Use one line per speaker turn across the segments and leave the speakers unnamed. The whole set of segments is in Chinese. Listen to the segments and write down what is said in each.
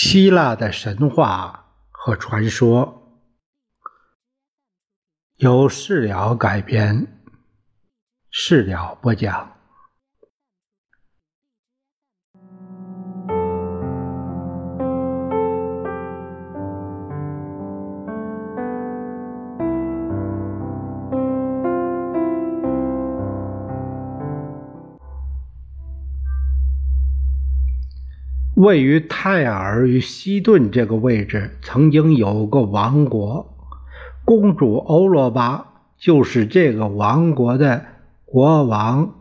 希腊的神话和传说由事了改编，事了播讲。位于泰尔与西顿这个位置，曾经有个王国，公主欧罗巴就是这个王国的国王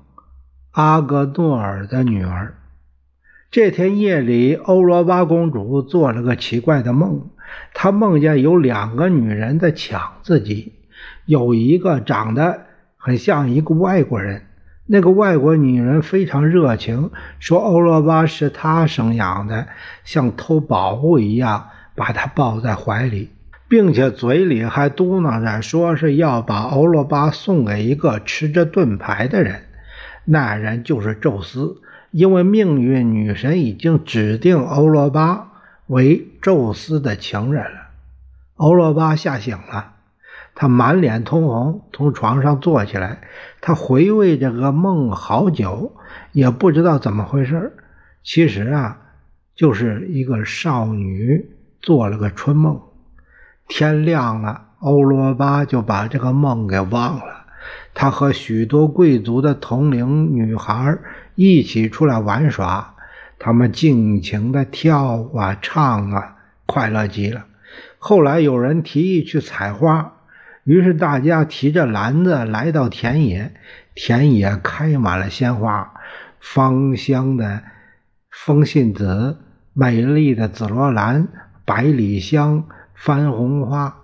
阿格诺尔的女儿。这天夜里，欧罗巴公主做了个奇怪的梦，她梦见有两个女人在抢自己，有一个长得很像一个外国人。那个外国女人非常热情，说欧罗巴是她生养的，像偷宝物一样把她抱在怀里，并且嘴里还嘟囔着说是要把欧罗巴送给一个吃着盾牌的人，那人就是宙斯，因为命运女神已经指定欧罗巴为宙斯的情人了。欧罗巴吓醒了。他满脸通红，从床上坐起来。他回味这个梦好久，也不知道怎么回事。其实啊，就是一个少女做了个春梦。天亮了，欧罗巴就把这个梦给忘了。他和许多贵族的同龄女孩一起出来玩耍，他们尽情的跳啊唱啊，快乐极了。后来有人提议去采花。于是大家提着篮子来到田野，田野开满了鲜花，芳香的风信子、美丽的紫罗兰、百里香、番红花。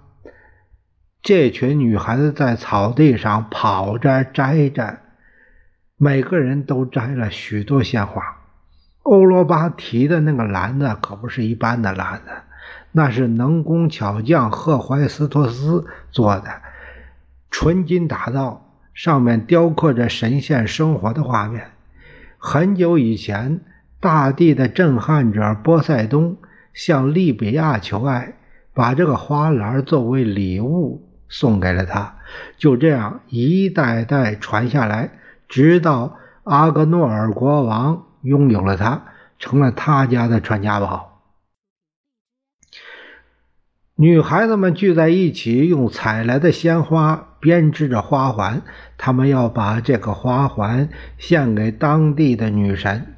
这群女孩子在草地上跑着摘着，每个人都摘了许多鲜花。欧罗巴提的那个篮子可不是一般的篮子。那是能工巧匠赫淮斯托斯做的，纯金打造，上面雕刻着神仙生活的画面。很久以前，大地的震撼者波塞冬向利比亚求爱，把这个花篮作为礼物送给了他。就这样一代代传下来，直到阿格诺尔国王拥有了它，成了他家的传家宝。女孩子们聚在一起，用采来的鲜花编织着花环。她们要把这个花环献给当地的女神。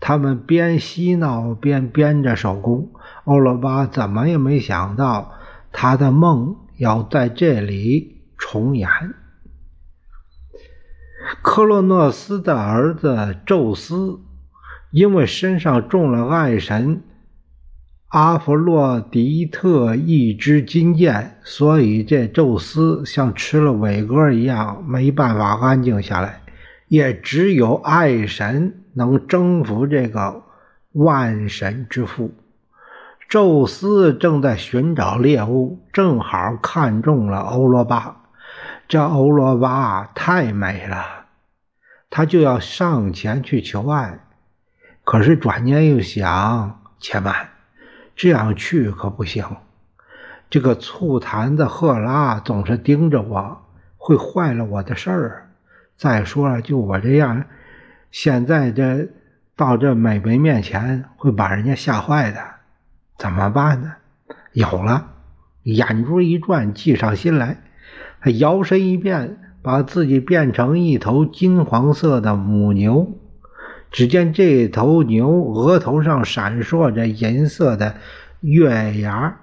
她们边嬉闹边编着手工。欧罗巴怎么也没想到，他的梦要在这里重演。克洛诺斯的儿子宙斯，因为身上中了爱神。阿弗洛狄特一支金箭，所以这宙斯像吃了伟哥一样，没办法安静下来。也只有爱神能征服这个万神之父。宙斯正在寻找猎物，正好看中了欧罗巴。这欧罗巴太美了，他就要上前去求爱。可是转念又想，且慢。这样去可不行，这个醋坛子赫拉总是盯着我，会坏了我的事儿。再说了，就我这样，现在这到这美眉面前，会把人家吓坏的。怎么办呢？有了，眼珠一转，计上心来。他摇身一变，把自己变成一头金黄色的母牛。只见这头牛额头上闪烁着银色的月牙，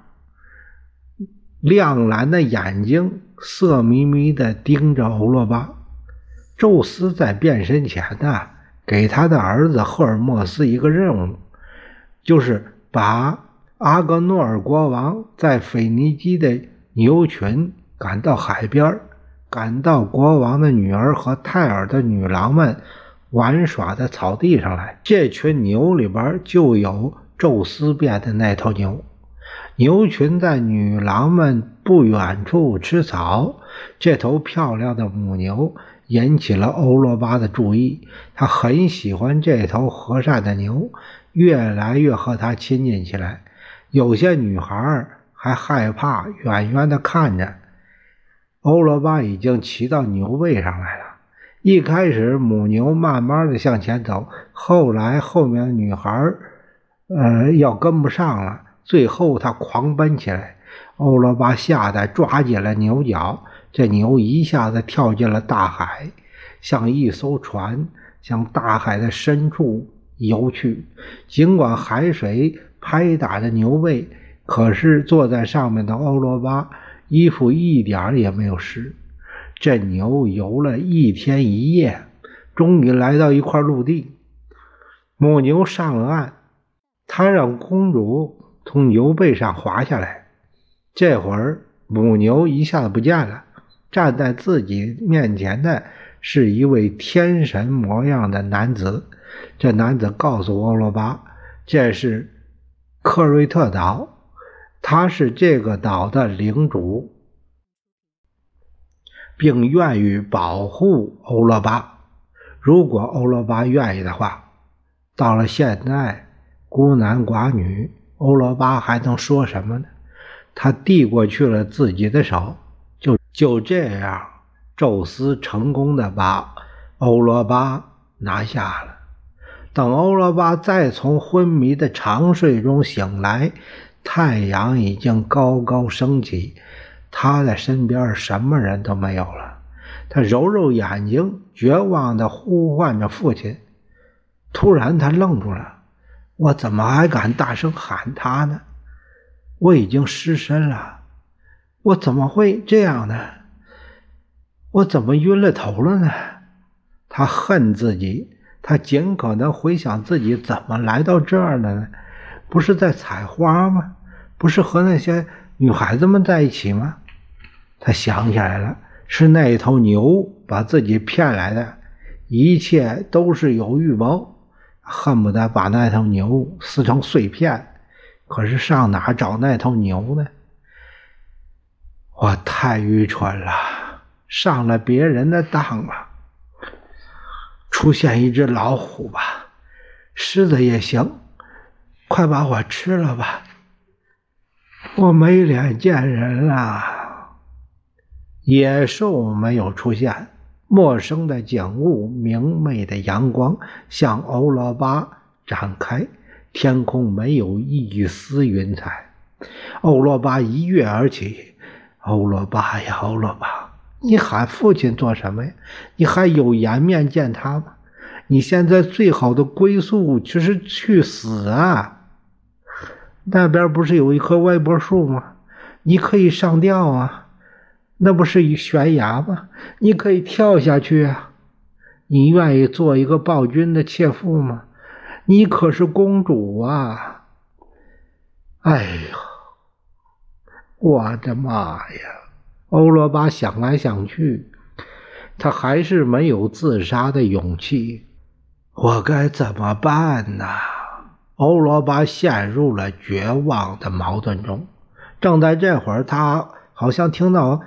亮蓝的眼睛色眯眯地盯着欧罗巴。宙斯在变身前呢，给他的儿子赫尔墨斯一个任务，就是把阿格诺尔国王在腓尼基的牛群赶到海边，赶到国王的女儿和泰尔的女郎们。玩耍的草地上来，这群牛里边就有宙斯变的那头牛。牛群在女郎们不远处吃草。这头漂亮的母牛引起了欧罗巴的注意。他很喜欢这头和善的牛，越来越和它亲近起来。有些女孩还害怕，远远的看着。欧罗巴已经骑到牛背上来了。一开始，母牛慢慢的向前走，后来后面的女孩呃，要跟不上了。最后，它狂奔起来。欧罗巴吓得抓紧了牛角，这牛一下子跳进了大海，像一艘船向大海的深处游去。尽管海水拍打着牛背，可是坐在上面的欧罗巴衣服一点也没有湿。这牛游了一天一夜，终于来到一块陆地。母牛上了岸，他让公主从牛背上滑下来。这会儿，母牛一下子不见了。站在自己面前的是一位天神模样的男子。这男子告诉欧罗巴，这是克瑞特岛，他是这个岛的领主，并愿意保护欧罗巴。如果欧罗巴愿意的话，到了现在，孤男寡女，欧罗巴还能说什么呢？他递过去了自己的手，就就这样，宙斯成功的把欧罗巴拿下了。等欧罗巴再从昏迷的长睡中醒来，太阳已经高高升起，他的身边什么人都没有了。他揉揉眼睛，绝望的呼唤着父亲。突然，他愣住了：“我怎么还敢大声喊他呢？”我已经失身了，我怎么会这样呢？我怎么晕了头了呢？他恨自己，他尽可能回想自己怎么来到这儿的呢？不是在采花吗？不是和那些女孩子们在一起吗？他想起来了，是那头牛把自己骗来的，一切都是有预谋，恨不得把那头牛撕成碎片。可是上哪找那头牛呢？我太愚蠢了，上了别人的当了。出现一只老虎吧，狮子也行，快把我吃了吧！我没脸见人了。野兽没有出现，陌生的景物，明媚的阳光向欧罗巴展开。天空没有一丝云彩，欧罗巴一跃而起。欧罗巴呀，欧罗巴，你喊父亲做什么呀？你还有颜面见他吗？你现在最好的归宿就是去死啊！那边不是有一棵歪脖树吗？你可以上吊啊！那不是一悬崖吗？你可以跳下去啊！你愿意做一个暴君的妾妇吗？你可是公主啊！哎呦，我的妈呀！欧罗巴想来想去，他还是没有自杀的勇气。我该怎么办呢？欧罗巴陷入了绝望的矛盾中。正在这会儿，他好像听到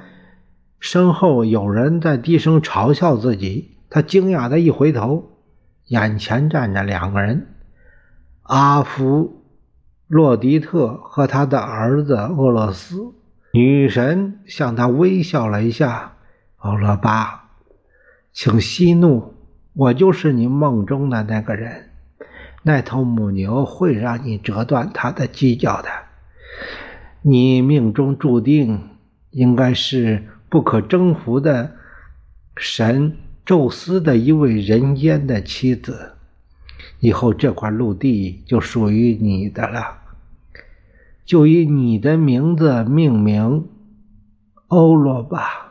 身后有人在低声嘲笑自己。他惊讶的一回头。眼前站着两个人，阿弗洛狄特和他的儿子俄洛斯。女神向他微笑了一下：“欧罗巴，请息怒，我就是你梦中的那个人。那头母牛会让你折断它的犄角的。你命中注定应该是不可征服的神。”宙斯的一位人间的妻子，以后这块陆地就属于你的了，就以你的名字命名，欧罗巴。